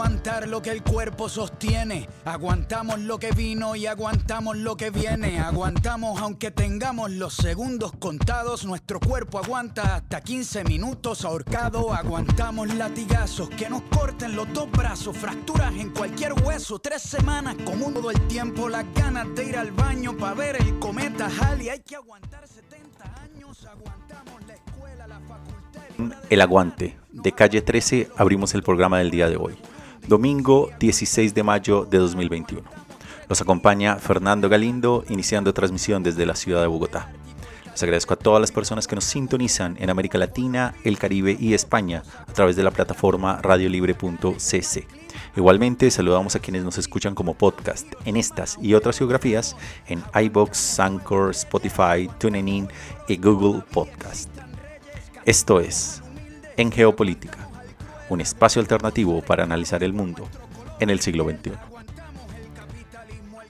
Aguantar lo que el cuerpo sostiene. Aguantamos lo que vino y aguantamos lo que viene. Aguantamos aunque tengamos los segundos contados. Nuestro cuerpo aguanta hasta 15 minutos ahorcado. Aguantamos latigazos que nos corten los dos brazos. Fracturas en cualquier hueso. Tres semanas común todo el tiempo. Las ganas de ir al baño para ver el cometa Halley. Hay que aguantar 70 años. Aguantamos la escuela, la facultad. El Aguante. De calle 13 abrimos el programa del día de hoy, domingo 16 de mayo de 2021. Los acompaña Fernando Galindo, iniciando transmisión desde la ciudad de Bogotá. Les agradezco a todas las personas que nos sintonizan en América Latina, el Caribe y España a través de la plataforma radiolibre.cc. Igualmente saludamos a quienes nos escuchan como podcast en estas y otras geografías en iBox, Anchor, Spotify, TuneIn y Google Podcast. Esto es En Geopolítica, un espacio alternativo para analizar el mundo en el siglo XXI.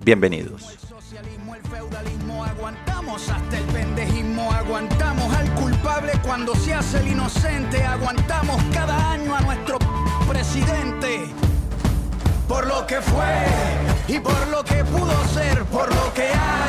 Bienvenidos. aguantamos hasta el pendejismo, aguantamos al culpable cuando se hace el inocente, aguantamos cada año a nuestro presidente. Por lo que fue y por lo que pudo ser, por lo que hay,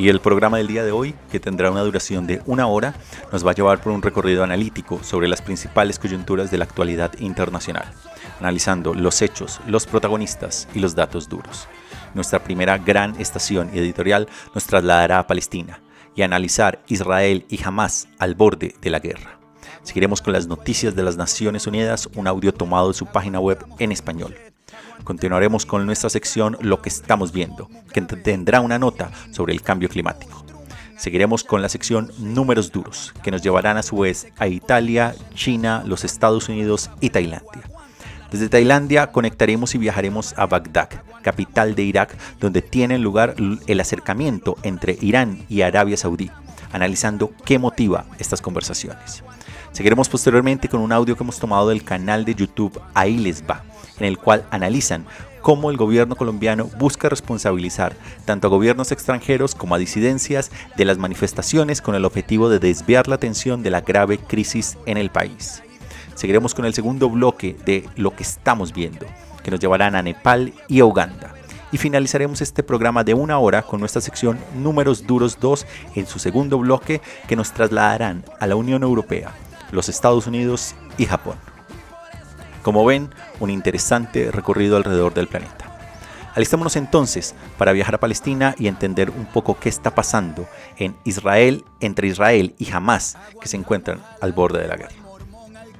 Y el programa del día de hoy, que tendrá una duración de una hora, nos va a llevar por un recorrido analítico sobre las principales coyunturas de la actualidad internacional, analizando los hechos, los protagonistas y los datos duros. Nuestra primera gran estación editorial nos trasladará a Palestina y a analizar Israel y Hamas al borde de la guerra. Seguiremos con las noticias de las Naciones Unidas, un audio tomado de su página web en español. Continuaremos con nuestra sección Lo que estamos viendo, que tendrá una nota sobre el cambio climático. Seguiremos con la sección Números duros, que nos llevarán a su vez a Italia, China, los Estados Unidos y Tailandia. Desde Tailandia conectaremos y viajaremos a Bagdad, capital de Irak, donde tiene lugar el acercamiento entre Irán y Arabia Saudí, analizando qué motiva estas conversaciones. Seguiremos posteriormente con un audio que hemos tomado del canal de YouTube Ahí les va, en el cual analizan cómo el gobierno colombiano busca responsabilizar tanto a gobiernos extranjeros como a disidencias de las manifestaciones con el objetivo de desviar la atención de la grave crisis en el país. Seguiremos con el segundo bloque de lo que estamos viendo, que nos llevarán a Nepal y a Uganda. Y finalizaremos este programa de una hora con nuestra sección Números Duros 2 en su segundo bloque que nos trasladarán a la Unión Europea, los Estados Unidos y Japón. Como ven, un interesante recorrido alrededor del planeta. Alistémonos entonces para viajar a Palestina y entender un poco qué está pasando en Israel, entre Israel y Hamas, que se encuentran al borde de la guerra.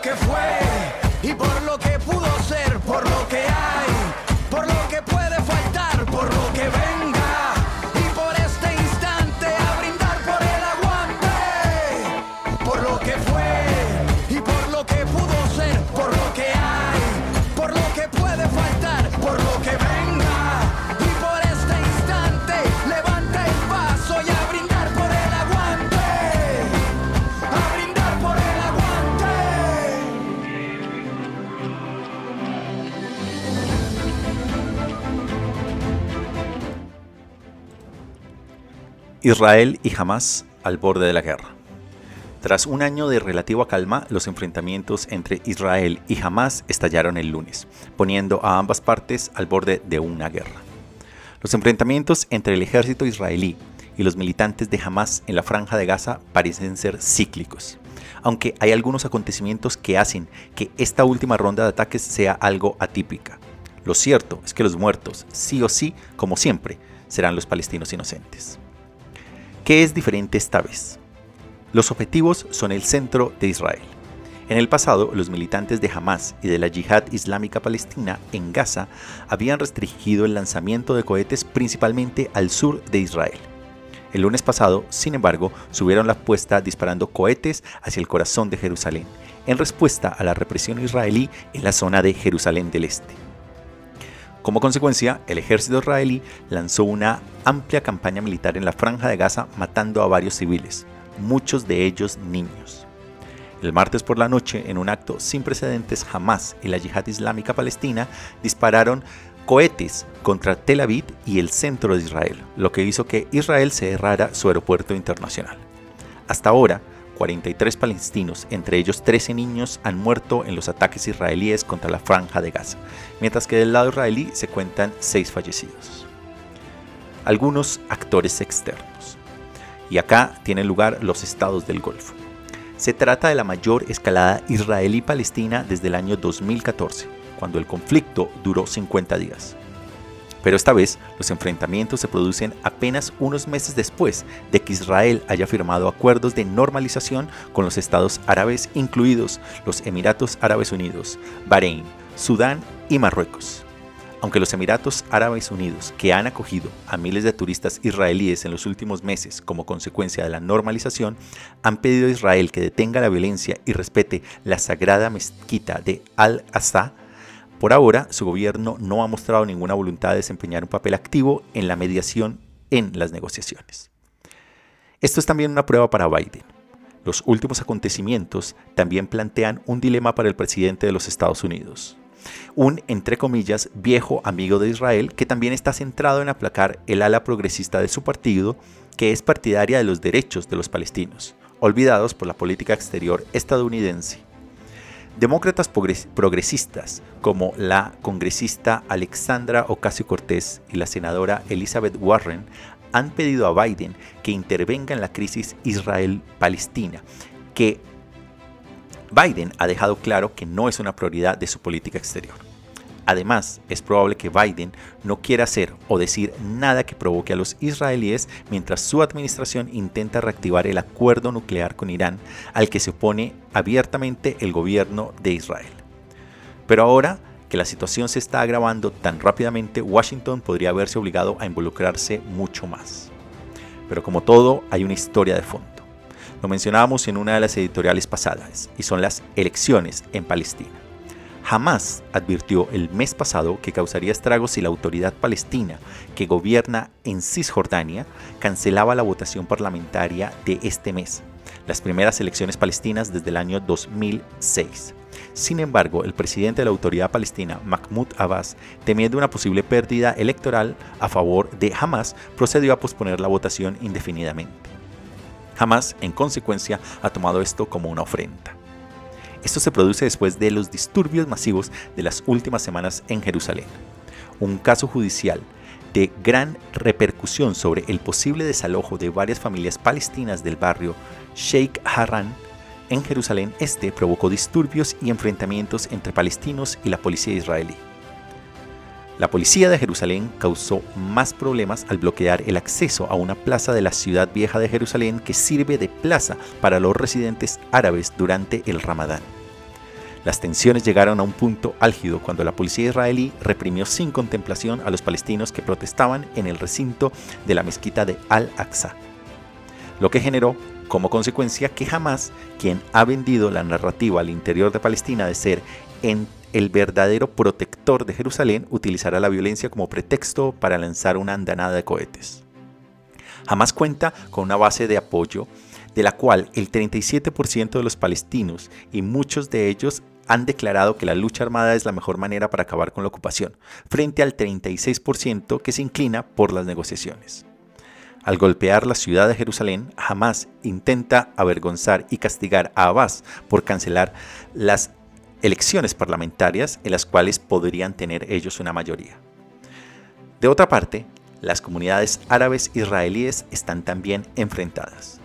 Lo que fue Israel y Hamas al borde de la guerra. Tras un año de relativa calma, los enfrentamientos entre Israel y Hamas estallaron el lunes, poniendo a ambas partes al borde de una guerra. Los enfrentamientos entre el ejército israelí y los militantes de Hamas en la franja de Gaza parecen ser cíclicos, aunque hay algunos acontecimientos que hacen que esta última ronda de ataques sea algo atípica. Lo cierto es que los muertos, sí o sí, como siempre, serán los palestinos inocentes. ¿Qué es diferente esta vez? Los objetivos son el centro de Israel. En el pasado, los militantes de Hamas y de la Yihad Islámica Palestina en Gaza habían restringido el lanzamiento de cohetes principalmente al sur de Israel. El lunes pasado, sin embargo, subieron la apuesta disparando cohetes hacia el corazón de Jerusalén, en respuesta a la represión israelí en la zona de Jerusalén del Este. Como consecuencia, el ejército israelí lanzó una amplia campaña militar en la franja de Gaza matando a varios civiles, muchos de ellos niños. El martes por la noche, en un acto sin precedentes, Hamas y la Yihad Islámica Palestina dispararon cohetes contra Tel Aviv y el centro de Israel, lo que hizo que Israel cerrara su aeropuerto internacional. Hasta ahora, 43 palestinos, entre ellos 13 niños, han muerto en los ataques israelíes contra la franja de Gaza, mientras que del lado israelí se cuentan 6 fallecidos. Algunos actores externos. Y acá tienen lugar los estados del Golfo. Se trata de la mayor escalada israelí-palestina desde el año 2014, cuando el conflicto duró 50 días. Pero esta vez los enfrentamientos se producen apenas unos meses después de que Israel haya firmado acuerdos de normalización con los estados árabes, incluidos los Emiratos Árabes Unidos, Bahrein, Sudán y Marruecos. Aunque los Emiratos Árabes Unidos, que han acogido a miles de turistas israelíes en los últimos meses como consecuencia de la normalización, han pedido a Israel que detenga la violencia y respete la sagrada mezquita de Al-Aqsa, por ahora, su gobierno no ha mostrado ninguna voluntad de desempeñar un papel activo en la mediación en las negociaciones. Esto es también una prueba para Biden. Los últimos acontecimientos también plantean un dilema para el presidente de los Estados Unidos. Un, entre comillas, viejo amigo de Israel que también está centrado en aplacar el ala progresista de su partido, que es partidaria de los derechos de los palestinos, olvidados por la política exterior estadounidense. Demócratas progresistas como la congresista Alexandra Ocasio-Cortez y la senadora Elizabeth Warren han pedido a Biden que intervenga en la crisis Israel-Palestina, que Biden ha dejado claro que no es una prioridad de su política exterior. Además, es probable que Biden no quiera hacer o decir nada que provoque a los israelíes mientras su administración intenta reactivar el acuerdo nuclear con Irán al que se opone abiertamente el gobierno de Israel. Pero ahora que la situación se está agravando tan rápidamente, Washington podría verse obligado a involucrarse mucho más. Pero como todo, hay una historia de fondo. Lo mencionábamos en una de las editoriales pasadas, y son las elecciones en Palestina. Jamás advirtió el mes pasado que causaría estragos si la autoridad palestina que gobierna en Cisjordania cancelaba la votación parlamentaria de este mes, las primeras elecciones palestinas desde el año 2006. Sin embargo, el presidente de la autoridad palestina, Mahmoud Abbas, temiendo una posible pérdida electoral a favor de Hamas, procedió a posponer la votación indefinidamente. Hamas, en consecuencia, ha tomado esto como una ofrenda. Esto se produce después de los disturbios masivos de las últimas semanas en Jerusalén. Un caso judicial de gran repercusión sobre el posible desalojo de varias familias palestinas del barrio Sheikh Harran en Jerusalén Este provocó disturbios y enfrentamientos entre palestinos y la policía israelí. La policía de Jerusalén causó más problemas al bloquear el acceso a una plaza de la ciudad vieja de Jerusalén que sirve de plaza para los residentes árabes durante el Ramadán. Las tensiones llegaron a un punto álgido cuando la policía israelí reprimió sin contemplación a los palestinos que protestaban en el recinto de la mezquita de Al-Aqsa, lo que generó como consecuencia que jamás quien ha vendido la narrativa al interior de Palestina de ser en el verdadero protector de Jerusalén utilizará la violencia como pretexto para lanzar una andanada de cohetes. Jamás cuenta con una base de apoyo de la cual el 37% de los palestinos y muchos de ellos han declarado que la lucha armada es la mejor manera para acabar con la ocupación, frente al 36% que se inclina por las negociaciones. Al golpear la ciudad de Jerusalén, Hamas intenta avergonzar y castigar a Abbas por cancelar las elecciones parlamentarias en las cuales podrían tener ellos una mayoría. De otra parte, las comunidades árabes israelíes están también enfrentadas.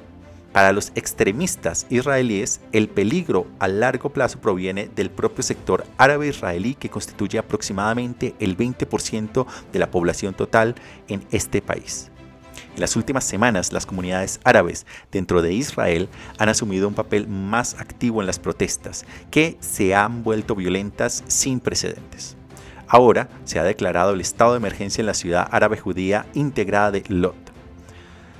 Para los extremistas israelíes, el peligro a largo plazo proviene del propio sector árabe israelí que constituye aproximadamente el 20% de la población total en este país. En las últimas semanas, las comunidades árabes dentro de Israel han asumido un papel más activo en las protestas, que se han vuelto violentas sin precedentes. Ahora se ha declarado el estado de emergencia en la ciudad árabe judía integrada de Lot.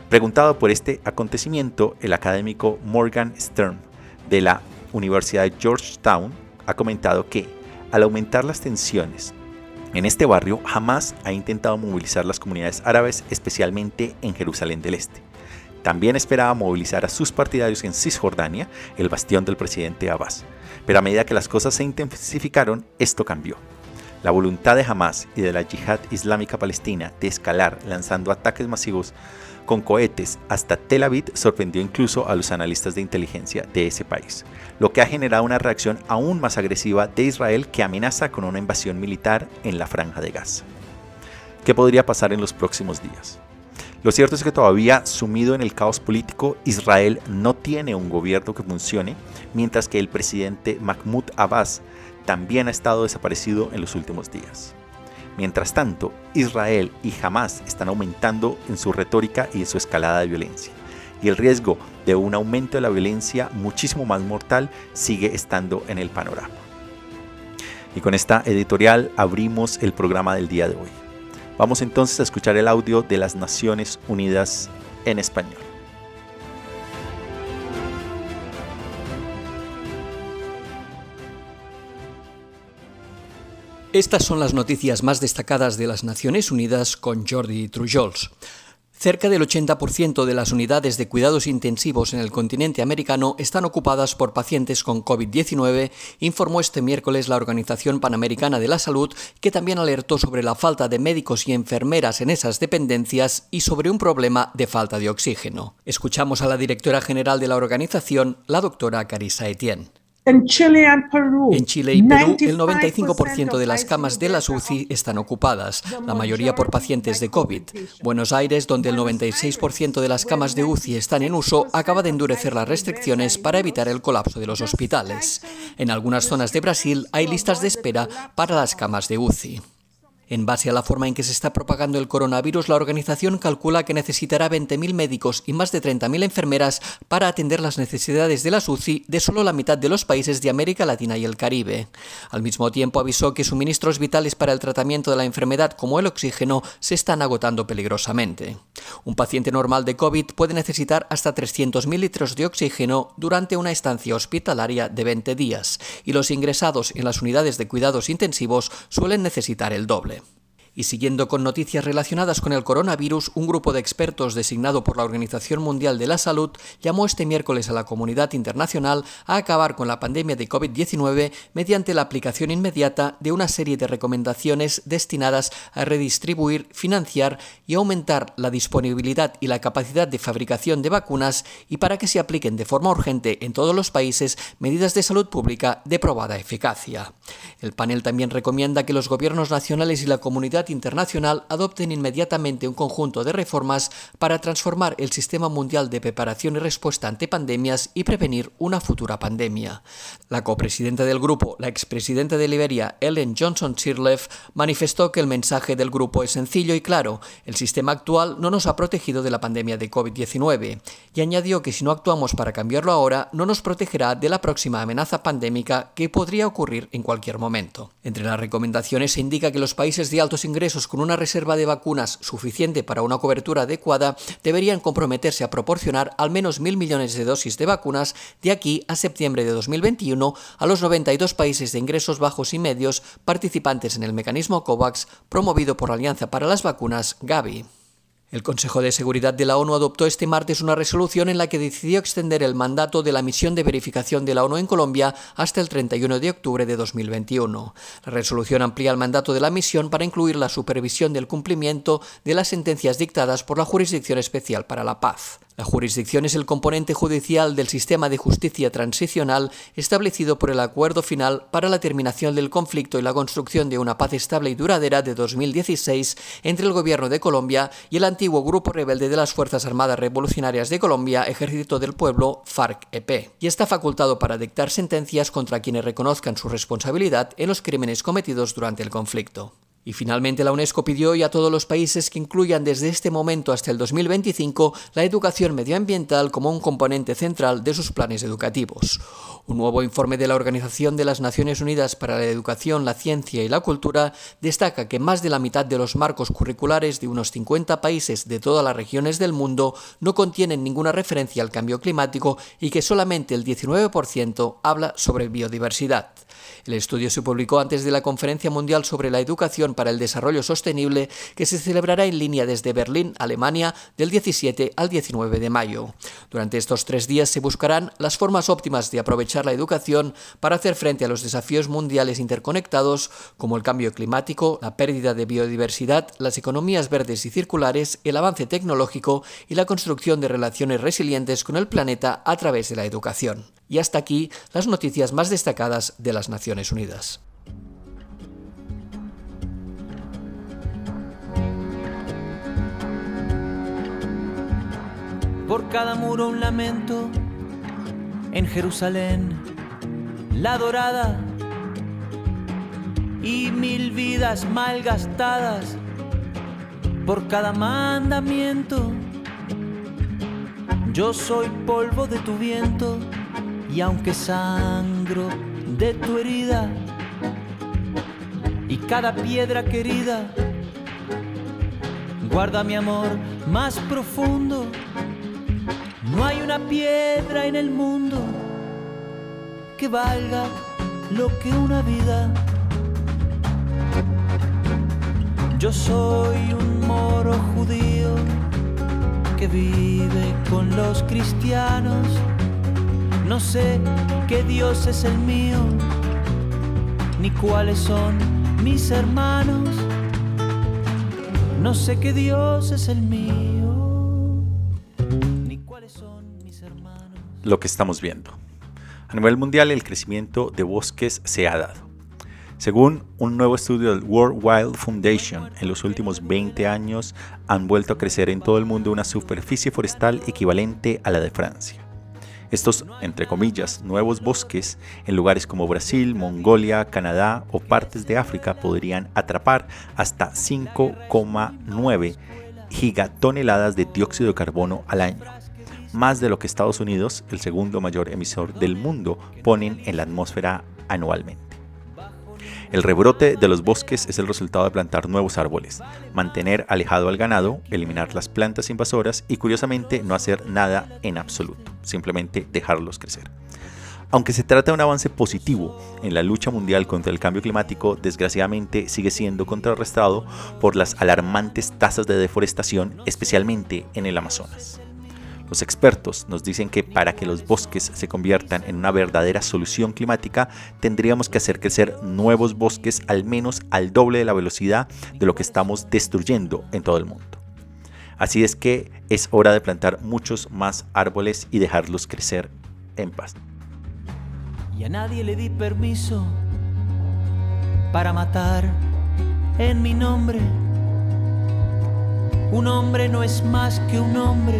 Preguntado por este acontecimiento, el académico Morgan Stern de la Universidad de Georgetown ha comentado que, al aumentar las tensiones en este barrio, Hamas ha intentado movilizar las comunidades árabes, especialmente en Jerusalén del Este. También esperaba movilizar a sus partidarios en Cisjordania, el bastión del presidente Abbas. Pero a medida que las cosas se intensificaron, esto cambió. La voluntad de Hamas y de la yihad islámica palestina de escalar lanzando ataques masivos con cohetes hasta Tel Aviv sorprendió incluso a los analistas de inteligencia de ese país, lo que ha generado una reacción aún más agresiva de Israel que amenaza con una invasión militar en la franja de Gaza. ¿Qué podría pasar en los próximos días? Lo cierto es que todavía sumido en el caos político, Israel no tiene un gobierno que funcione, mientras que el presidente Mahmoud Abbas también ha estado desaparecido en los últimos días. Mientras tanto, Israel y Hamas están aumentando en su retórica y en su escalada de violencia. Y el riesgo de un aumento de la violencia muchísimo más mortal sigue estando en el panorama. Y con esta editorial abrimos el programa del día de hoy. Vamos entonces a escuchar el audio de las Naciones Unidas en español. Estas son las noticias más destacadas de las Naciones Unidas con Jordi Trujols. Cerca del 80% de las unidades de cuidados intensivos en el continente americano están ocupadas por pacientes con COVID-19, informó este miércoles la Organización Panamericana de la Salud, que también alertó sobre la falta de médicos y enfermeras en esas dependencias y sobre un problema de falta de oxígeno. Escuchamos a la directora general de la organización, la doctora Carissa Etienne. En Chile, Perú, en Chile y Perú, el 95% de las camas de las UCI están ocupadas, la mayoría por pacientes de COVID. Buenos Aires, donde el 96% de las camas de UCI están en uso, acaba de endurecer las restricciones para evitar el colapso de los hospitales. En algunas zonas de Brasil hay listas de espera para las camas de UCI. En base a la forma en que se está propagando el coronavirus, la organización calcula que necesitará 20.000 médicos y más de 30.000 enfermeras para atender las necesidades de la UCI de solo la mitad de los países de América Latina y el Caribe. Al mismo tiempo avisó que suministros vitales para el tratamiento de la enfermedad como el oxígeno se están agotando peligrosamente. Un paciente normal de COVID puede necesitar hasta 300.000 litros de oxígeno durante una estancia hospitalaria de 20 días y los ingresados en las unidades de cuidados intensivos suelen necesitar el doble. Y siguiendo con noticias relacionadas con el coronavirus, un grupo de expertos designado por la Organización Mundial de la Salud llamó este miércoles a la comunidad internacional a acabar con la pandemia de COVID-19 mediante la aplicación inmediata de una serie de recomendaciones destinadas a redistribuir, financiar y aumentar la disponibilidad y la capacidad de fabricación de vacunas y para que se apliquen de forma urgente en todos los países medidas de salud pública de probada eficacia. El panel también recomienda que los gobiernos nacionales y la comunidad internacional adopten inmediatamente un conjunto de reformas para transformar el sistema mundial de preparación y respuesta ante pandemias y prevenir una futura pandemia. La copresidenta del grupo, la expresidenta de Liberia, Ellen Johnson Sirleaf, manifestó que el mensaje del grupo es sencillo y claro, el sistema actual no nos ha protegido de la pandemia de COVID-19, y añadió que si no actuamos para cambiarlo ahora, no nos protegerá de la próxima amenaza pandémica que podría ocurrir en cualquier momento. Entre las recomendaciones se indica que los países de altos ingresos con una reserva de vacunas suficiente para una cobertura adecuada deberían comprometerse a proporcionar al menos mil millones de dosis de vacunas de aquí a septiembre de 2021 a los 92 países de ingresos bajos y medios participantes en el mecanismo COVAX promovido por la Alianza para las Vacunas Gavi. El Consejo de Seguridad de la ONU adoptó este martes una resolución en la que decidió extender el mandato de la misión de verificación de la ONU en Colombia hasta el 31 de octubre de 2021. La resolución amplía el mandato de la misión para incluir la supervisión del cumplimiento de las sentencias dictadas por la Jurisdicción Especial para la Paz. La jurisdicción es el componente judicial del sistema de justicia transicional establecido por el acuerdo final para la terminación del conflicto y la construcción de una paz estable y duradera de 2016 entre el gobierno de Colombia y el antiguo grupo rebelde de las Fuerzas Armadas Revolucionarias de Colombia, Ejército del Pueblo, FARC-EP, y está facultado para dictar sentencias contra quienes reconozcan su responsabilidad en los crímenes cometidos durante el conflicto. Y finalmente la UNESCO pidió hoy a todos los países que incluyan desde este momento hasta el 2025 la educación medioambiental como un componente central de sus planes educativos. Un nuevo informe de la Organización de las Naciones Unidas para la Educación, la Ciencia y la Cultura destaca que más de la mitad de los marcos curriculares de unos 50 países de todas las regiones del mundo no contienen ninguna referencia al cambio climático y que solamente el 19% habla sobre biodiversidad. El estudio se publicó antes de la Conferencia Mundial sobre la Educación para el Desarrollo Sostenible que se celebrará en línea desde Berlín, Alemania, del 17 al 19 de mayo. Durante estos tres días se buscarán las formas óptimas de aprovechar la educación para hacer frente a los desafíos mundiales interconectados como el cambio climático, la pérdida de biodiversidad, las economías verdes y circulares, el avance tecnológico y la construcción de relaciones resilientes con el planeta a través de la educación. Y hasta aquí las noticias más destacadas de las Naciones Unidas. Por cada muro un lamento, en Jerusalén, la dorada, y mil vidas mal gastadas, por cada mandamiento. Yo soy polvo de tu viento y aunque sangro de tu herida y cada piedra querida guarda mi amor más profundo. No hay una piedra en el mundo que valga lo que una vida. Yo soy un moro judío que vive con los cristianos. No sé qué Dios es el mío, ni cuáles son mis hermanos. No sé qué Dios es el mío, ni cuáles son mis hermanos. Lo que estamos viendo. A nivel mundial el crecimiento de bosques se ha dado. Según un nuevo estudio del World Wild Foundation, en los últimos 20 años han vuelto a crecer en todo el mundo una superficie forestal equivalente a la de Francia. Estos, entre comillas, nuevos bosques en lugares como Brasil, Mongolia, Canadá o partes de África podrían atrapar hasta 5,9 gigatoneladas de dióxido de carbono al año, más de lo que Estados Unidos, el segundo mayor emisor del mundo, ponen en la atmósfera anualmente. El rebrote de los bosques es el resultado de plantar nuevos árboles, mantener alejado al ganado, eliminar las plantas invasoras y curiosamente no hacer nada en absoluto, simplemente dejarlos crecer. Aunque se trata de un avance positivo en la lucha mundial contra el cambio climático, desgraciadamente sigue siendo contrarrestado por las alarmantes tasas de deforestación, especialmente en el Amazonas. Los expertos nos dicen que para que los bosques se conviertan en una verdadera solución climática, tendríamos que hacer crecer nuevos bosques al menos al doble de la velocidad de lo que estamos destruyendo en todo el mundo. Así es que es hora de plantar muchos más árboles y dejarlos crecer en paz. y a nadie le di permiso para matar en mi nombre. Un hombre no es más que un hombre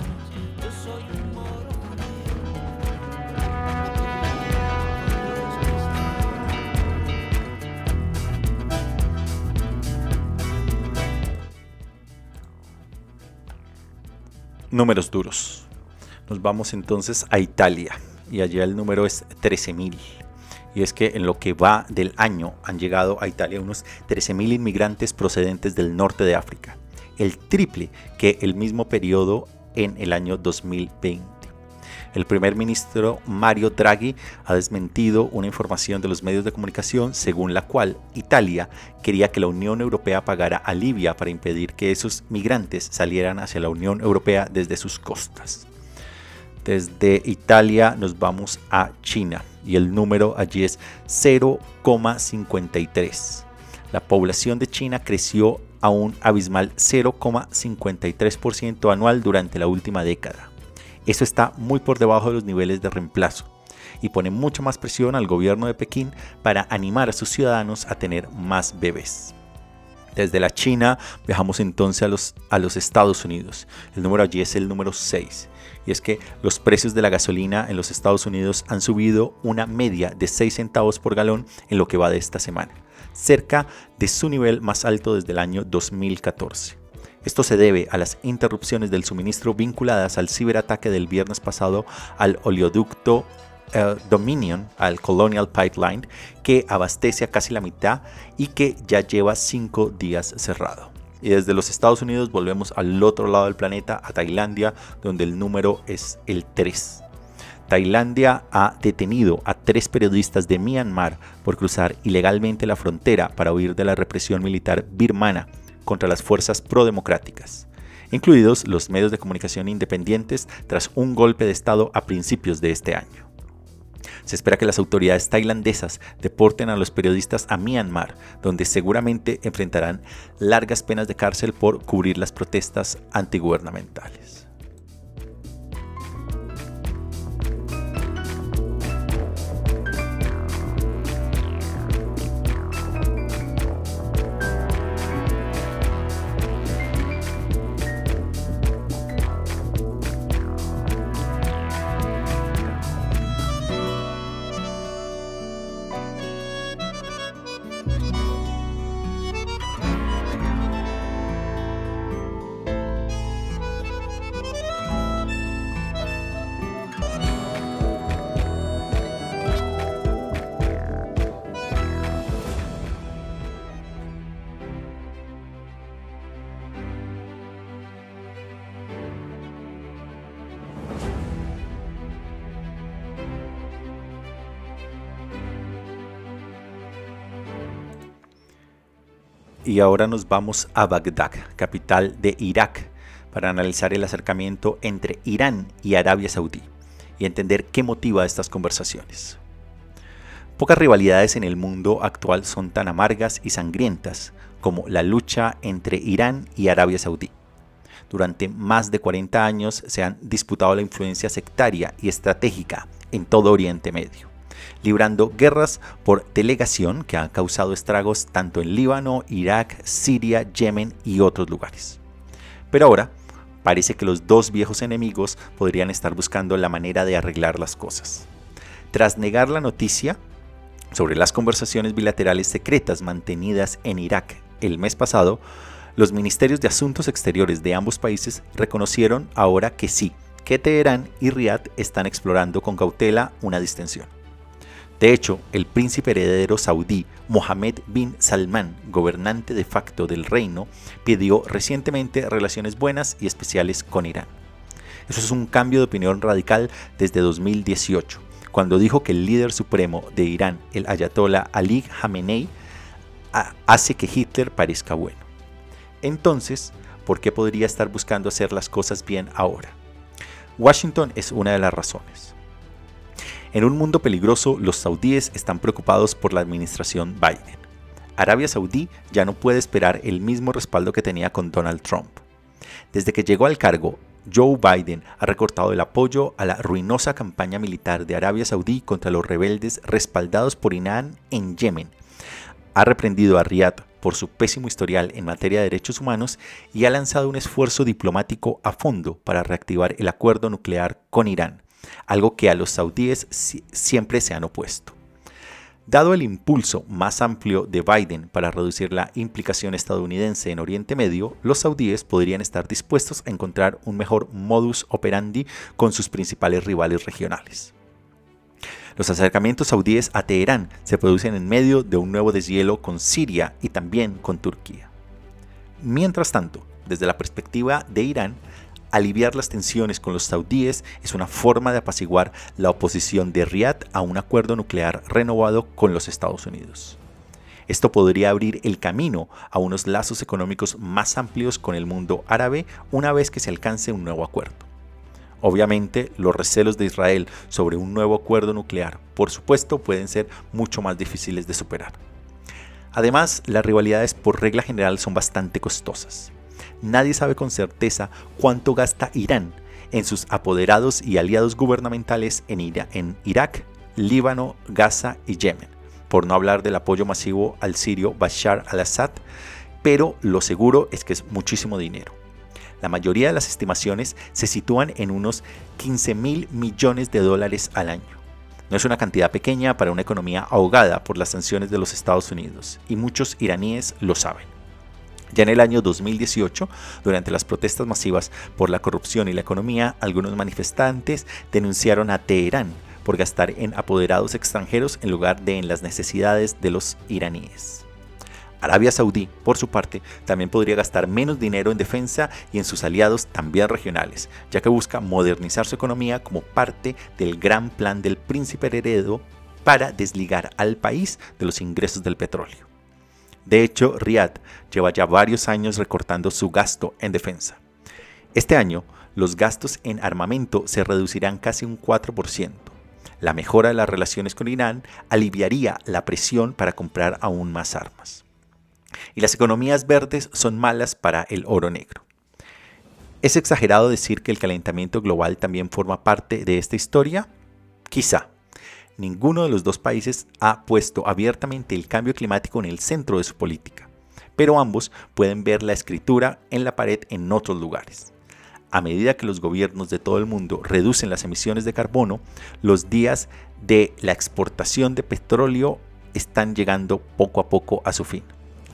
Números duros. Nos vamos entonces a Italia y allá el número es 13.000. Y es que en lo que va del año han llegado a Italia unos 13.000 inmigrantes procedentes del norte de África, el triple que el mismo periodo en el año 2020. El primer ministro Mario Draghi ha desmentido una información de los medios de comunicación según la cual Italia quería que la Unión Europea pagara a Libia para impedir que esos migrantes salieran hacia la Unión Europea desde sus costas. Desde Italia nos vamos a China y el número allí es 0,53. La población de China creció a un abismal 0,53% anual durante la última década. Eso está muy por debajo de los niveles de reemplazo y pone mucha más presión al gobierno de Pekín para animar a sus ciudadanos a tener más bebés. Desde la China viajamos entonces a los, a los Estados Unidos. El número allí es el número 6. Y es que los precios de la gasolina en los Estados Unidos han subido una media de 6 centavos por galón en lo que va de esta semana, cerca de su nivel más alto desde el año 2014. Esto se debe a las interrupciones del suministro vinculadas al ciberataque del viernes pasado al oleoducto eh, Dominion, al Colonial Pipeline, que abastece a casi la mitad y que ya lleva cinco días cerrado. Y desde los Estados Unidos volvemos al otro lado del planeta, a Tailandia, donde el número es el 3. Tailandia ha detenido a tres periodistas de Myanmar por cruzar ilegalmente la frontera para huir de la represión militar birmana contra las fuerzas prodemocráticas, incluidos los medios de comunicación independientes tras un golpe de Estado a principios de este año. Se espera que las autoridades tailandesas deporten a los periodistas a Myanmar, donde seguramente enfrentarán largas penas de cárcel por cubrir las protestas antigubernamentales. Y ahora nos vamos a Bagdad, capital de Irak, para analizar el acercamiento entre Irán y Arabia Saudí y entender qué motiva estas conversaciones. Pocas rivalidades en el mundo actual son tan amargas y sangrientas como la lucha entre Irán y Arabia Saudí. Durante más de 40 años se han disputado la influencia sectaria y estratégica en todo Oriente Medio librando guerras por delegación que han causado estragos tanto en Líbano, Irak, Siria, Yemen y otros lugares. Pero ahora parece que los dos viejos enemigos podrían estar buscando la manera de arreglar las cosas. Tras negar la noticia sobre las conversaciones bilaterales secretas mantenidas en Irak el mes pasado, los ministerios de Asuntos Exteriores de ambos países reconocieron ahora que sí, que Teherán y Riad están explorando con cautela una distensión. De hecho, el príncipe heredero saudí Mohammed bin Salman, gobernante de facto del reino, pidió recientemente relaciones buenas y especiales con Irán. Eso es un cambio de opinión radical desde 2018, cuando dijo que el líder supremo de Irán, el ayatollah Ali Khamenei, hace que Hitler parezca bueno. Entonces, ¿por qué podría estar buscando hacer las cosas bien ahora? Washington es una de las razones. En un mundo peligroso, los saudíes están preocupados por la administración Biden. Arabia Saudí ya no puede esperar el mismo respaldo que tenía con Donald Trump. Desde que llegó al cargo, Joe Biden ha recortado el apoyo a la ruinosa campaña militar de Arabia Saudí contra los rebeldes respaldados por Irán en Yemen. Ha reprendido a Riyadh por su pésimo historial en materia de derechos humanos y ha lanzado un esfuerzo diplomático a fondo para reactivar el acuerdo nuclear con Irán, algo que a los saudíes siempre se han opuesto. Dado el impulso más amplio de Biden para reducir la implicación estadounidense en Oriente Medio, los saudíes podrían estar dispuestos a encontrar un mejor modus operandi con sus principales rivales regionales. Los acercamientos saudíes a Teherán se producen en medio de un nuevo deshielo con Siria y también con Turquía. Mientras tanto, desde la perspectiva de Irán, aliviar las tensiones con los saudíes es una forma de apaciguar la oposición de Riyadh a un acuerdo nuclear renovado con los Estados Unidos. Esto podría abrir el camino a unos lazos económicos más amplios con el mundo árabe una vez que se alcance un nuevo acuerdo. Obviamente, los recelos de Israel sobre un nuevo acuerdo nuclear, por supuesto, pueden ser mucho más difíciles de superar. Además, las rivalidades por regla general son bastante costosas nadie sabe con certeza cuánto gasta Irán en sus apoderados y aliados gubernamentales en, Irak, Líbano, Gaza y Yemen, por no hablar del apoyo masivo al sirio Bashar al-Assad, pero lo seguro es que es muchísimo dinero. La mayoría de las estimaciones se sitúan en unos 15 mil millones de dólares al año. No es una cantidad pequeña para una economía ahogada por las sanciones de los Estados Unidos, y muchos iraníes lo saben. Ya en el año 2018, durante las protestas masivas por la corrupción y la economía, algunos manifestantes denunciaron a Teherán por gastar en apoderados extranjeros en lugar de en las necesidades de los iraníes. Arabia Saudí, por su parte, también podría gastar menos dinero en defensa y en sus aliados también regionales, ya que busca modernizar su economía como parte del gran plan del príncipe heredero para desligar al país de los ingresos del petróleo. De hecho, Riyadh lleva ya varios años recortando su gasto en defensa. Este año, los gastos en armamento se reducirán casi un 4%. La mejora de las relaciones con Irán aliviaría la presión para comprar aún más armas. Y las economías verdes son malas para el oro negro. ¿Es exagerado decir que el calentamiento global también forma parte de esta historia? Quizá. Ninguno de los dos países ha puesto abiertamente el cambio climático en el centro de su política, pero ambos pueden ver la escritura en la pared en otros lugares. A medida que los gobiernos de todo el mundo reducen las emisiones de carbono, los días de la exportación de petróleo están llegando poco a poco a su fin.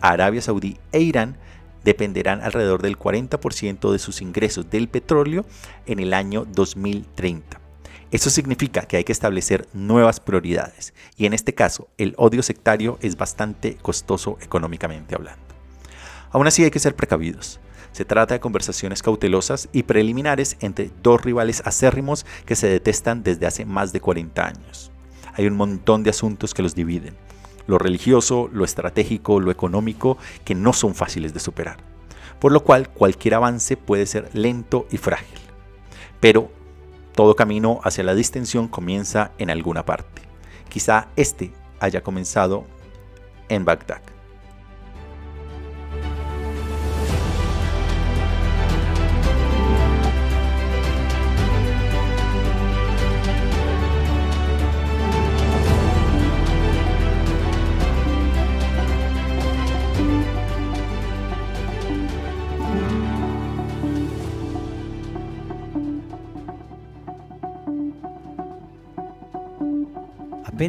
Arabia Saudí e Irán dependerán alrededor del 40% de sus ingresos del petróleo en el año 2030. Eso significa que hay que establecer nuevas prioridades y en este caso el odio sectario es bastante costoso económicamente hablando. Aún así hay que ser precavidos. Se trata de conversaciones cautelosas y preliminares entre dos rivales acérrimos que se detestan desde hace más de 40 años. Hay un montón de asuntos que los dividen. Lo religioso, lo estratégico, lo económico, que no son fáciles de superar. Por lo cual cualquier avance puede ser lento y frágil. Pero todo camino hacia la distensión comienza en alguna parte. Quizá este haya comenzado en Bagdad.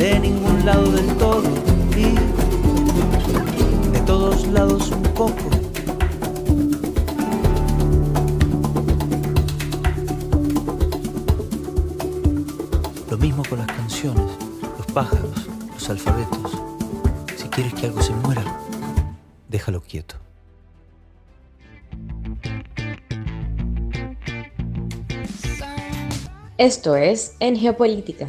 De ningún lado del todo y de todos lados un poco. Lo mismo con las canciones, los pájaros, los alfabetos. Si quieres que algo se muera, déjalo quieto. Esto es En Geopolítica,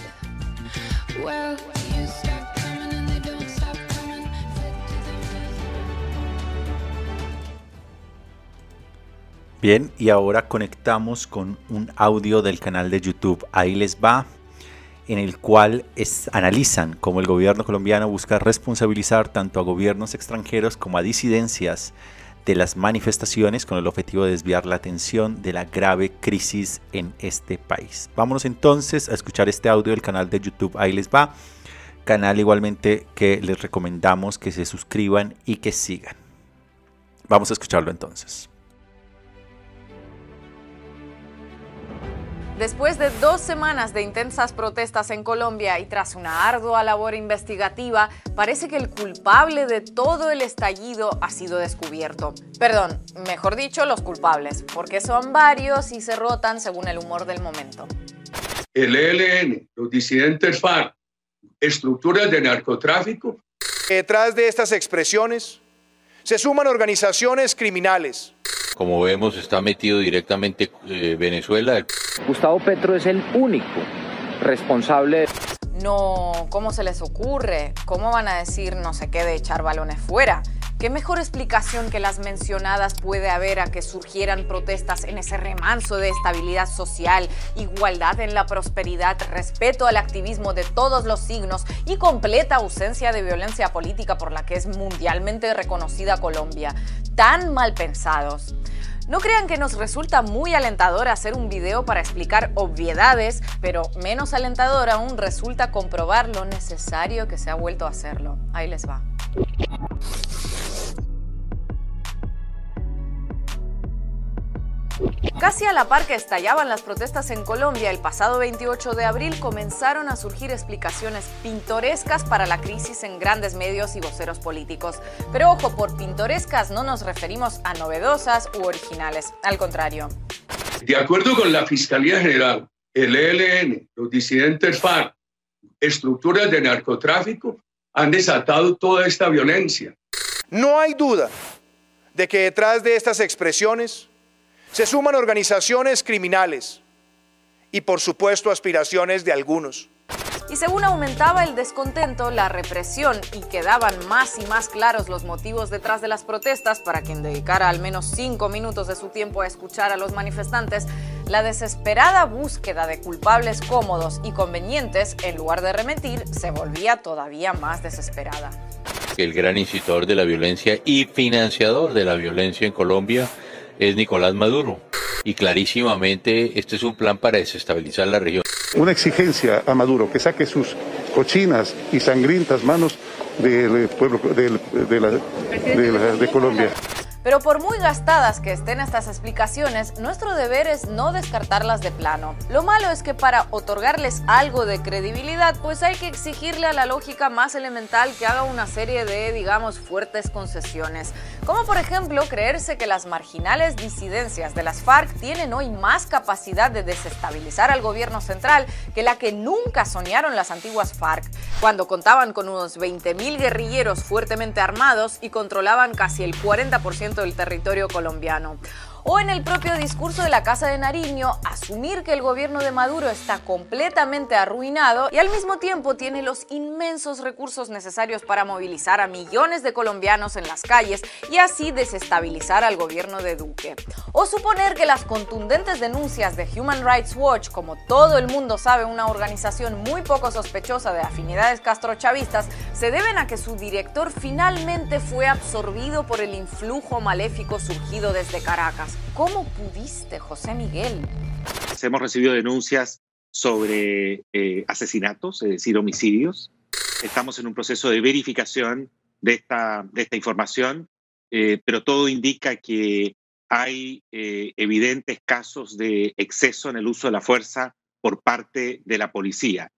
Bien, y ahora conectamos con un audio del canal de YouTube. Ahí les va, en el cual analizan cómo el gobierno colombiano busca responsabilizar tanto a gobiernos extranjeros como a disidencias de las manifestaciones con el objetivo de desviar la atención de la grave crisis en este país. Vámonos entonces a escuchar este audio del canal de YouTube. Ahí les va. Canal igualmente que les recomendamos que se suscriban y que sigan. Vamos a escucharlo entonces. Después de dos semanas de intensas protestas en Colombia y tras una ardua labor investigativa, parece que el culpable de todo el estallido ha sido descubierto. Perdón, mejor dicho, los culpables, porque son varios y se rotan según el humor del momento. el ELN, los disidentes FARC, estructuras de narcotráfico, Detrás de estas expresiones se suman organizaciones criminales. Como vemos, está metido directamente eh, Venezuela. Gustavo Petro es el único responsable. No, ¿cómo se les ocurre? ¿Cómo van a decir no sé qué de echar balones fuera? ¿Qué mejor explicación que las mencionadas puede haber a que surgieran protestas en ese remanso de estabilidad social, igualdad en la prosperidad, respeto al activismo de todos los signos y completa ausencia de violencia política por la que es mundialmente reconocida Colombia? Tan mal pensados. No crean que nos resulta muy alentador hacer un video para explicar obviedades, pero menos alentador aún resulta comprobar lo necesario que se ha vuelto a hacerlo. Ahí les va. Casi a la par que estallaban las protestas en Colombia el pasado 28 de abril comenzaron a surgir explicaciones pintorescas para la crisis en grandes medios y voceros políticos. Pero ojo, por pintorescas no nos referimos a novedosas u originales, al contrario. De acuerdo con la Fiscalía General, el ELN, los disidentes FARC, estructuras de narcotráfico han desatado toda esta violencia. No hay duda de que detrás de estas expresiones se suman organizaciones criminales y por supuesto aspiraciones de algunos. Y según aumentaba el descontento, la represión y quedaban más y más claros los motivos detrás de las protestas para quien dedicara al menos cinco minutos de su tiempo a escuchar a los manifestantes, la desesperada búsqueda de culpables cómodos y convenientes, en lugar de remitir, se volvía todavía más desesperada. El gran incitador de la violencia y financiador de la violencia en Colombia es Nicolás Maduro. Y clarísimamente este es un plan para desestabilizar la región. Una exigencia a Maduro que saque sus cochinas y sangrientas manos del pueblo del- de, la- de la- de Colombia. Pero por muy gastadas que estén estas explicaciones, nuestro deber es no descartarlas de plano. Lo malo es que para otorgarles algo de credibilidad, pues hay que exigirle a la lógica más elemental que haga una serie de, digamos, fuertes concesiones. Como por ejemplo creerse que las marginales disidencias de las FARC tienen hoy más capacidad de desestabilizar al gobierno central que la que nunca soñaron las antiguas FARC, cuando contaban con unos 20.000 guerrilleros fuertemente armados y controlaban casi el 40% del territorio colombiano. O en el propio discurso de la Casa de Nariño, asumir que el gobierno de Maduro está completamente arruinado y al mismo tiempo tiene los inmensos recursos necesarios para movilizar a millones de colombianos en las calles y así desestabilizar al gobierno de Duque. O suponer que las contundentes denuncias de Human Rights Watch, como todo el mundo sabe, una organización muy poco sospechosa de afinidades castrochavistas, se deben a que su director finalmente fue absorbido por el influjo maléfico surgido desde Caracas. ¿Cómo pudiste, José Miguel? Hemos recibido denuncias sobre eh, asesinatos, es decir, homicidios. Estamos en un proceso de verificación de esta, de esta información, eh, pero todo indica que hay eh, evidentes casos de exceso en el uso de la fuerza por parte de la policía.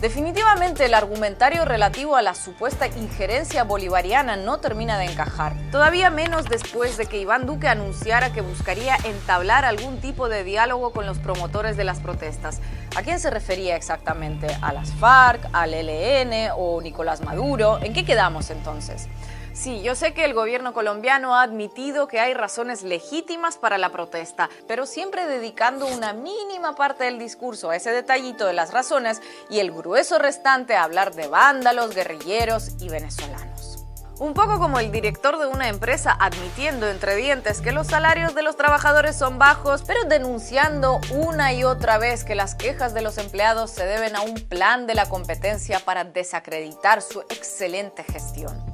Definitivamente el argumentario relativo a la supuesta injerencia bolivariana no termina de encajar. Todavía menos después de que Iván Duque anunciara que buscaría entablar algún tipo de diálogo con los promotores de las protestas. ¿A quién se refería exactamente? ¿A las FARC, al ELN o Nicolás Maduro? ¿En qué quedamos entonces? Sí, yo sé que el gobierno colombiano ha admitido que hay razones legítimas para la protesta, pero siempre dedicando una mínima parte del discurso a ese detallito de las razones y el grueso restante a hablar de vándalos, guerrilleros y venezolanos. Un poco como el director de una empresa admitiendo entre dientes que los salarios de los trabajadores son bajos, pero denunciando una y otra vez que las quejas de los empleados se deben a un plan de la competencia para desacreditar su excelente gestión.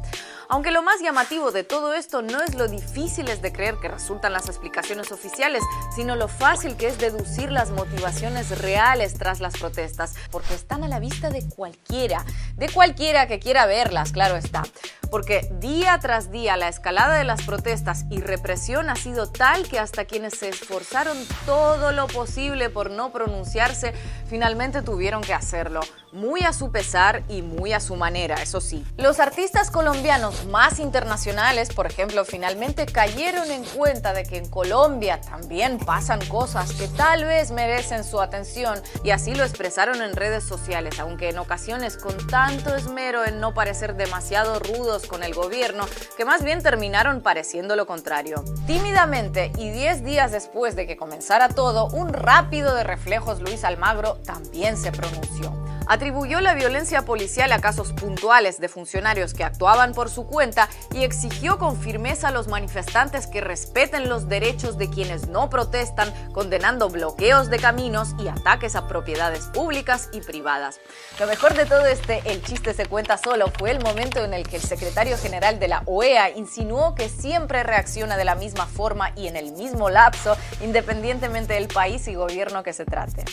Aunque lo más llamativo de todo esto no es lo difíciles de creer que resultan las explicaciones oficiales, sino lo fácil que es deducir las motivaciones reales tras las protestas, porque están a la vista de cualquiera, de cualquiera que quiera verlas, claro está. Porque día tras día la escalada de las protestas y represión ha sido tal que hasta quienes se esforzaron todo lo posible por no pronunciarse, finalmente tuvieron que hacerlo, muy a su pesar y muy a su manera, eso sí. Los artistas colombianos más internacionales, por ejemplo, finalmente cayeron en cuenta de que en Colombia también pasan cosas que tal vez merecen su atención y así lo expresaron en redes sociales, aunque en ocasiones con tanto esmero en no parecer demasiado rudos con el gobierno, que más bien terminaron pareciendo lo contrario. Tímidamente y 10 días después de que comenzara todo, un rápido de reflejos Luis Almagro también se pronunció atribuyó la violencia policial a casos puntuales de funcionarios que actuaban por su cuenta y exigió con firmeza a los manifestantes que respeten los derechos de quienes no protestan, condenando bloqueos de caminos y ataques a propiedades públicas y privadas. Lo mejor de todo este El chiste se cuenta solo fue el momento en el que el secretario general de la OEA insinuó que siempre reacciona de la misma forma y en el mismo lapso, independientemente del país y gobierno que se trate.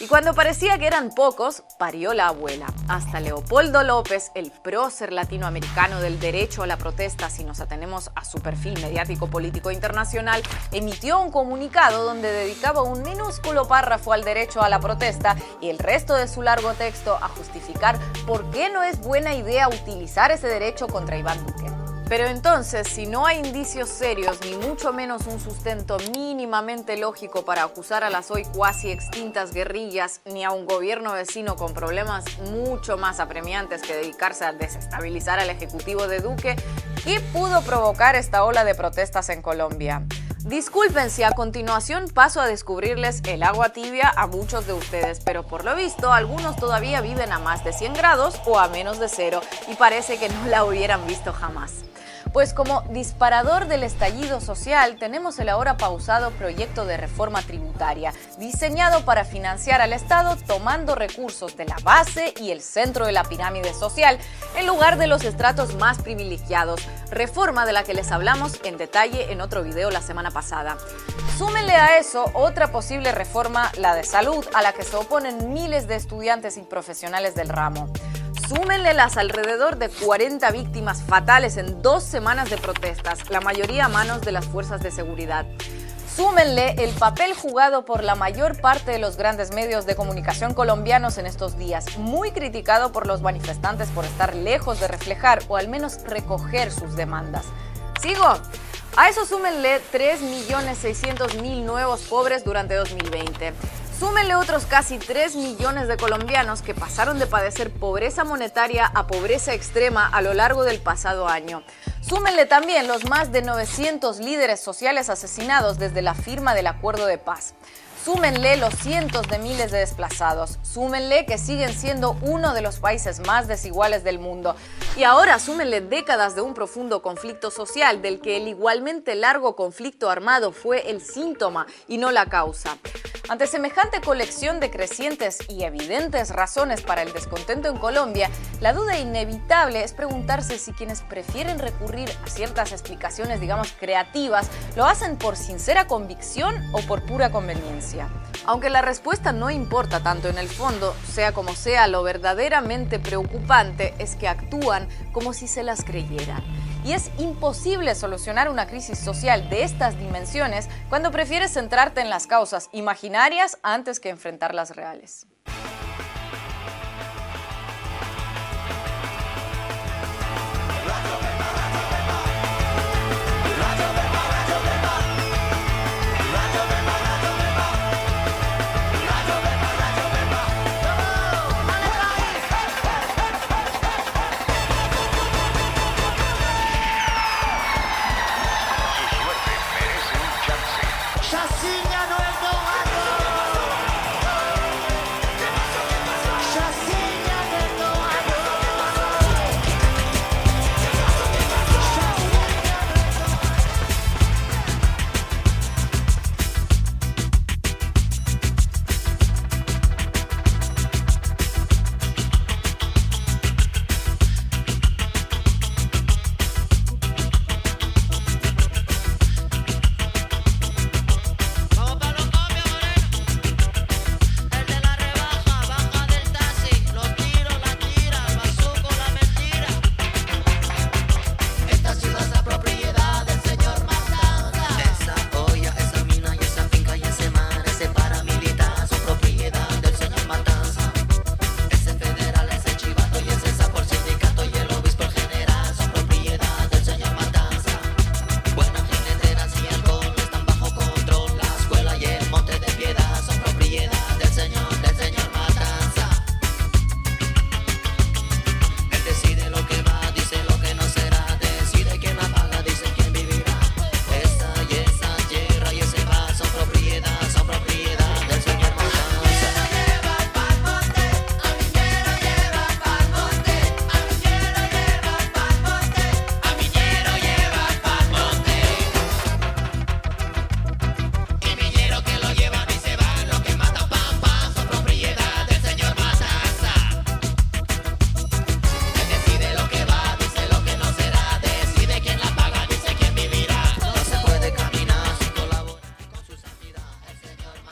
Y cuando parecía que eran pocos, parió la abuela. Hasta Leopoldo López, el prócer latinoamericano del derecho a la protesta, si nos atenemos a su perfil mediático político internacional, emitió un comunicado donde dedicaba un minúsculo párrafo al derecho a la protesta y el resto de su largo texto a justificar por qué no es buena idea utilizar ese derecho contra Iván Duque. Pero entonces, si no hay indicios serios, ni mucho menos un sustento mínimamente lógico para acusar a las hoy cuasi extintas guerrillas, ni a un gobierno vecino con problemas mucho más apremiantes que dedicarse a desestabilizar al Ejecutivo de Duque, ¿qué pudo provocar esta ola de protestas en Colombia? Disculpen si a continuación paso a descubrirles el agua tibia a muchos de ustedes, pero por lo visto algunos todavía viven a más de 100 grados o a menos de cero y parece que no la hubieran visto jamás. Pues como disparador del estallido social tenemos el ahora pausado proyecto de reforma tributaria, diseñado para financiar al Estado tomando recursos de la base y el centro de la pirámide social, en lugar de los estratos más privilegiados, reforma de la que les hablamos en detalle en otro video la semana pasada. Súmenle a eso otra posible reforma, la de salud, a la que se oponen miles de estudiantes y profesionales del ramo. Súmenle las alrededor de 40 víctimas fatales en dos semanas de protestas, la mayoría a manos de las fuerzas de seguridad. Súmenle el papel jugado por la mayor parte de los grandes medios de comunicación colombianos en estos días, muy criticado por los manifestantes por estar lejos de reflejar o al menos recoger sus demandas. ¿Sigo? A eso súmenle 3.600.000 nuevos pobres durante 2020. Súmenle otros casi 3 millones de colombianos que pasaron de padecer pobreza monetaria a pobreza extrema a lo largo del pasado año. Súmenle también los más de 900 líderes sociales asesinados desde la firma del acuerdo de paz. Súmenle los cientos de miles de desplazados. Súmenle que siguen siendo uno de los países más desiguales del mundo. Y ahora súmenle décadas de un profundo conflicto social del que el igualmente largo conflicto armado fue el síntoma y no la causa. Ante semejante colección de crecientes y evidentes razones para el descontento en Colombia, la duda inevitable es preguntarse si quienes prefieren recurrir a ciertas explicaciones, digamos, creativas, lo hacen por sincera convicción o por pura conveniencia. Aunque la respuesta no importa tanto en el fondo, sea como sea, lo verdaderamente preocupante es que actúan como si se las creyeran. Y es imposible solucionar una crisis social de estas dimensiones cuando prefieres centrarte en las causas imaginarias antes que enfrentar las reales.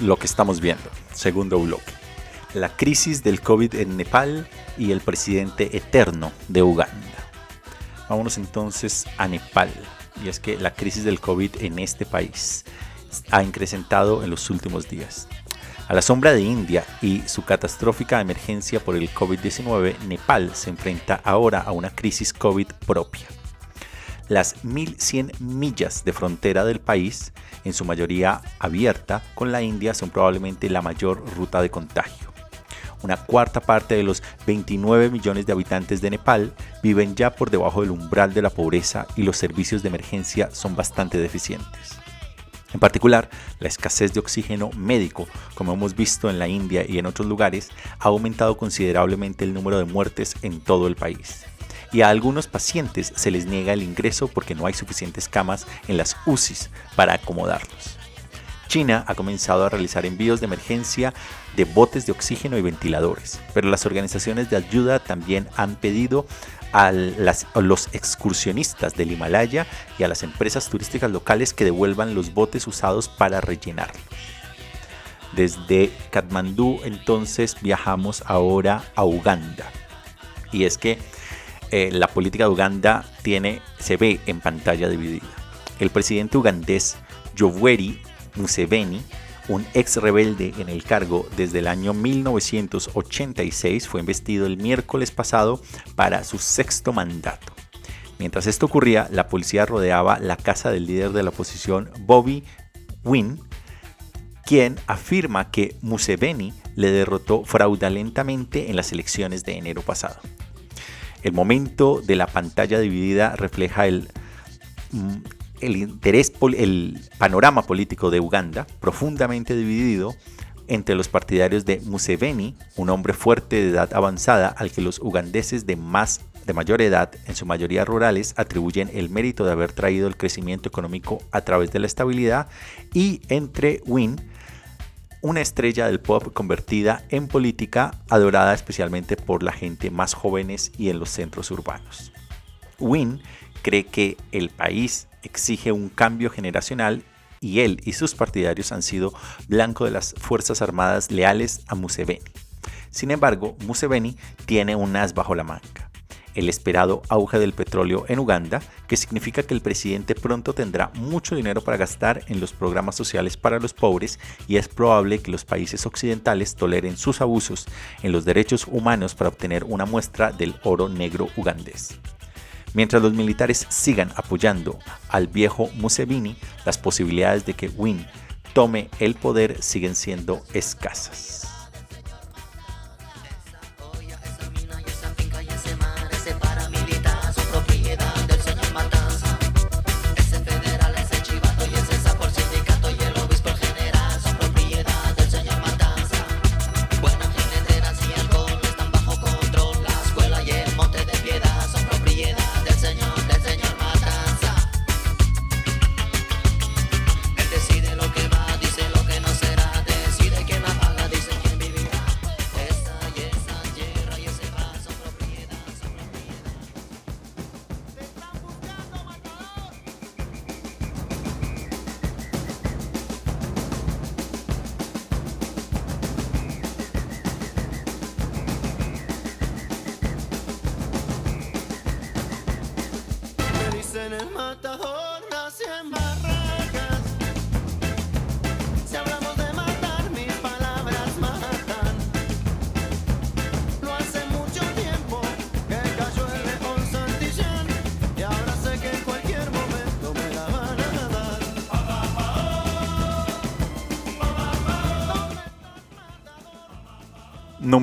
Lo que estamos viendo, segundo bloque. la crisis del COVID en Nepal y el presidente eterno de Uganda. Vámonos entonces a Nepal. Y es que la crisis del COVID en este país ha incrementado en los últimos días. A la sombra de India y su catastrófica emergencia por el COVID-19, Nepal se enfrenta ahora a una crisis COVID propia. Las 1.100 millas de frontera del país, en su mayoría abierta con la India, son probablemente la mayor ruta de contagio. Una cuarta parte de los 29 millones de habitantes de Nepal viven ya por debajo del umbral de la pobreza y los servicios de emergencia son bastante deficientes. En particular, la escasez de oxígeno médico, como hemos visto en la India y en otros lugares, ha aumentado considerablemente el número de muertes en todo el país. Y a algunos pacientes se les niega el ingreso porque no hay suficientes camas en las UCIs para acomodarlos. China ha comenzado a realizar envíos de emergencia de botes de oxígeno y ventiladores, pero las organizaciones de ayuda también han pedido a, a, los excursionistas del Himalaya y a las empresas turísticas locales que devuelvan los botes usados para rellenarlos. Desde Katmandú entonces viajamos ahora a Uganda. Y es que eh, la política de Uganda tiene, se ve en pantalla dividida. El presidente ugandés Yoweri Museveni un ex rebelde en el cargo desde el año 1986, fue investido el miércoles pasado para su sexto mandato. Mientras esto ocurría, la policía rodeaba la casa del líder de la oposición, Bobby Wynne, quien afirma que Museveni le derrotó fraudulentamente en las elecciones de enero pasado. El momento de la pantalla dividida refleja el el interés, el panorama político de Uganda, profundamente dividido entre los partidarios de Museveni, un hombre fuerte de edad avanzada al que los ugandeses de más de mayor edad, en su mayoría rurales, atribuyen el mérito de haber traído el crecimiento económico a través de la estabilidad, y entre Win, una estrella del pop convertida en política, adorada especialmente por la gente más jóvenes y en los centros urbanos. Win cree que el país exige un cambio generacional y él y sus partidarios han sido blanco de las Fuerzas Armadas leales a Museveni. Sin embargo, Museveni tiene un as bajo la manga. El esperado auge del petróleo en Uganda, que significa que el presidente pronto tendrá mucho dinero para gastar en los programas sociales para los pobres y es probable que los países occidentales toleren sus abusos en los derechos humanos para obtener una muestra del oro negro ugandés. Mientras los militares sigan apoyando al viejo Museveni, las posibilidades de que Win tome el poder siguen siendo escasas.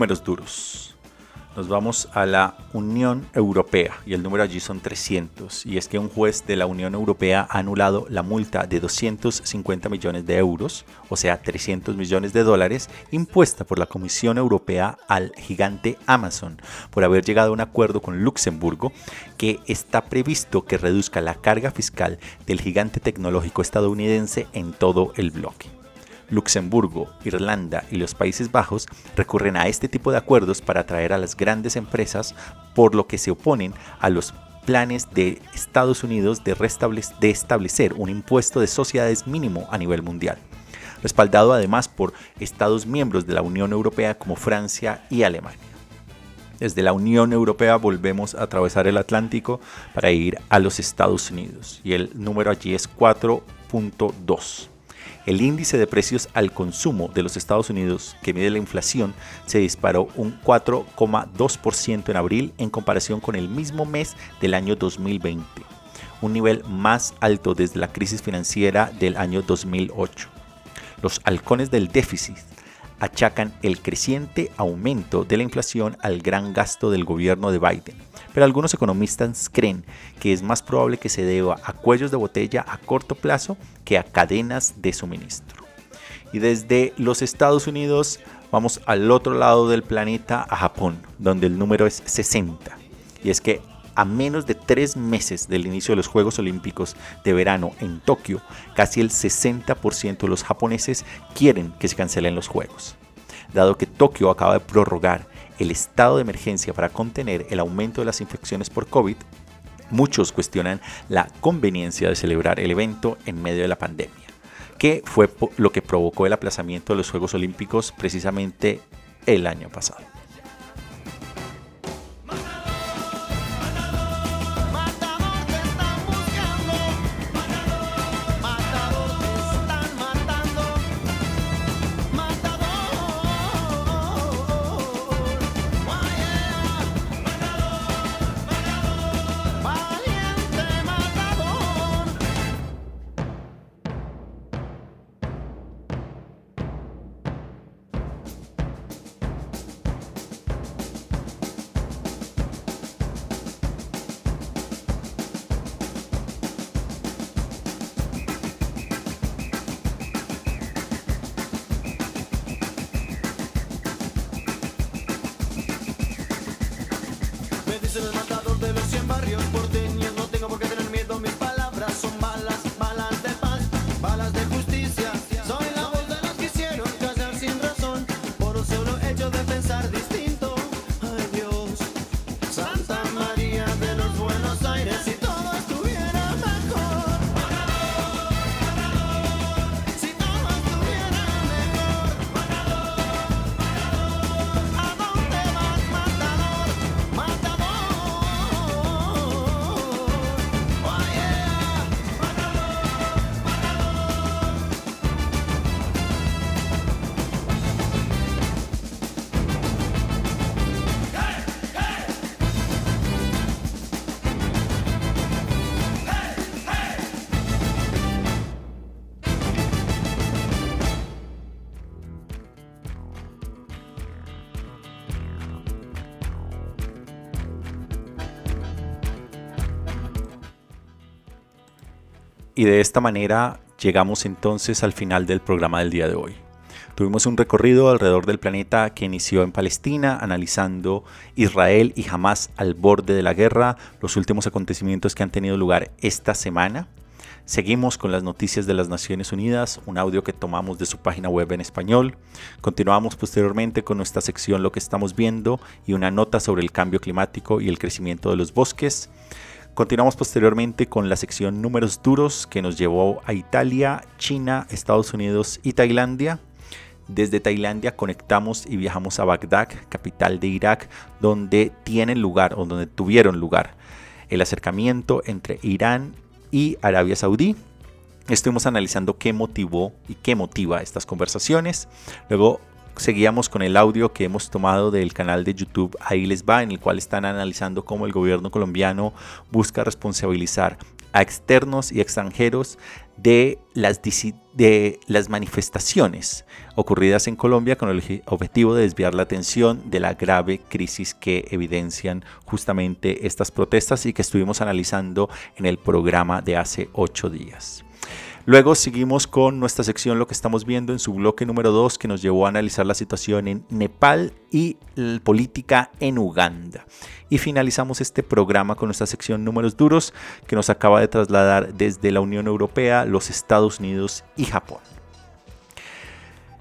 Números duros. Nos vamos a la Unión Europea y el número allí son 300. Y es que un juez de la Unión Europea ha anulado la multa de 250 millones de euros, o sea 300 millones de dólares, impuesta por la Comisión Europea al gigante Amazon por haber llegado a un acuerdo con Luxemburgo que está previsto que reduzca la carga fiscal del gigante tecnológico estadounidense en todo el bloque. Luxemburgo, Irlanda y los Países Bajos recurren a este tipo de acuerdos para atraer a las grandes empresas, por lo que se oponen a los planes de Estados Unidos de, establecer un impuesto de sociedades mínimo a nivel mundial. respaldado además por Estados miembros de la Unión Europea como Francia y Alemania. Desde la Unión Europea volvemos a atravesar el Atlántico para ir a los Estados Unidos y el número allí es 4.2. El índice de precios al consumo de los Estados Unidos, que mide la inflación, se disparó un 4,2% en abril en comparación con el mismo mes del año 2020, un nivel más alto desde la crisis financiera del año 2008. Los halcones del déficit achacan el creciente aumento de la inflación al gran gasto del gobierno de Biden, pero algunos economistas creen que es más probable que se deba a cuellos de botella a corto plazo que a cadenas de suministro. Y desde los Estados Unidos vamos al otro lado del planeta, a Japón, donde el número es 60. Y es que a menos de tres meses del inicio de los Juegos Olímpicos de verano en Tokio, casi el 60% de los japoneses quieren que se cancelen los Juegos. Dado que Tokio acaba de prorrogar el estado de emergencia para contener el aumento de las infecciones por COVID, muchos cuestionan la conveniencia de celebrar el evento en medio de la pandemia, que fue lo que provocó el aplazamiento de los Juegos Olímpicos precisamente el año pasado. Y de esta manera llegamos entonces al final del programa del día de hoy. Tuvimos un recorrido alrededor del planeta que inició en Palestina, analizando Israel y Hamas al borde de la guerra, los últimos acontecimientos que han tenido lugar esta semana. Seguimos con las noticias de las Naciones Unidas, un audio que tomamos de su página web en español. Continuamos posteriormente con nuestra sección Lo que estamos viendo y una nota sobre el cambio climático y el crecimiento de los bosques. Continuamos posteriormente con la sección Números Duros que nos llevó a Italia, China, Estados Unidos y Tailandia. Desde Tailandia conectamos y viajamos a Bagdad, capital de Irak, donde tienen lugar o donde tuvieron lugar el acercamiento entre Irán y Arabia Saudí. Estuvimos analizando qué motivó y qué motiva estas conversaciones. Luego seguíamos con el audio que hemos tomado del canal de YouTube Ahí les va, en el cual están analizando cómo el gobierno colombiano busca responsabilizar a externos y extranjeros de las, de las manifestaciones ocurridas en Colombia con el objetivo de desviar la atención de la grave crisis que evidencian justamente estas protestas y que estuvimos analizando en el programa de hace ocho días. Luego seguimos con nuestra sección Lo que estamos viendo en su bloque número 2 que nos llevó a analizar la situación en Nepal y la política en Uganda. Y finalizamos este programa con nuestra sección Números Duros que nos acaba de trasladar desde la Unión Europea, los Estados Unidos y Japón.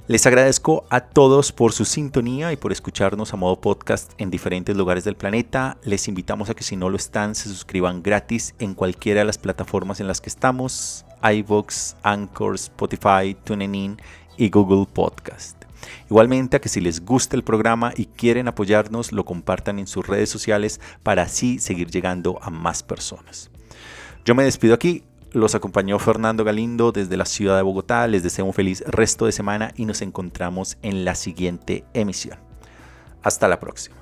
Les agradezco a todos por su sintonía y por escucharnos a modo podcast en diferentes lugares del planeta. Les invitamos a que si no lo están, se suscriban gratis en cualquiera de las plataformas en las que estamos, iVoox, Anchor, Spotify, TuneIn y Google Podcast. Igualmente a que si les gusta el programa y quieren apoyarnos, lo compartan en sus redes sociales para así seguir llegando a más personas. Yo me despido aquí, los acompañó Fernando Galindo desde la ciudad de Bogotá, les deseo un feliz resto de semana y nos encontramos en la siguiente emisión. Hasta la próxima.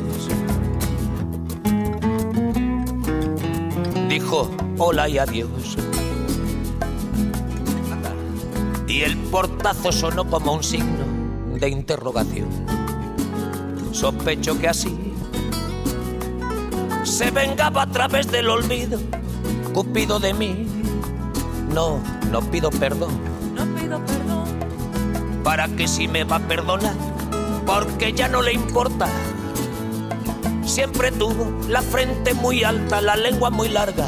Dijo hola y adiós. Y el portazo sonó como un signo de interrogación. Sospecho que así se vengaba a través del olvido, Cupido de mí. No, no pido perdón No pido perdón. para que si me va a perdonar, porque ya no le importa. Siempre tuvo la frente muy alta, la lengua muy larga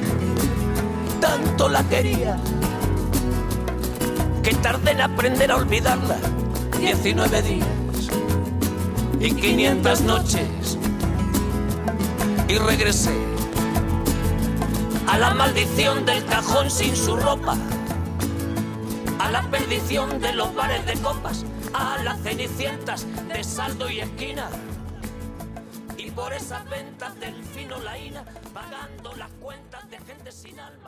Tanto la quería que tardé en aprender a olvidarla 19 días y 500 noches y regresé a la maldición del cajón sin su ropa, a la perdición de los bares de copas, a las cenicientas de saldo y esquina. Y por esas ventas del fino laína, pagando las cuentas de gente sin alma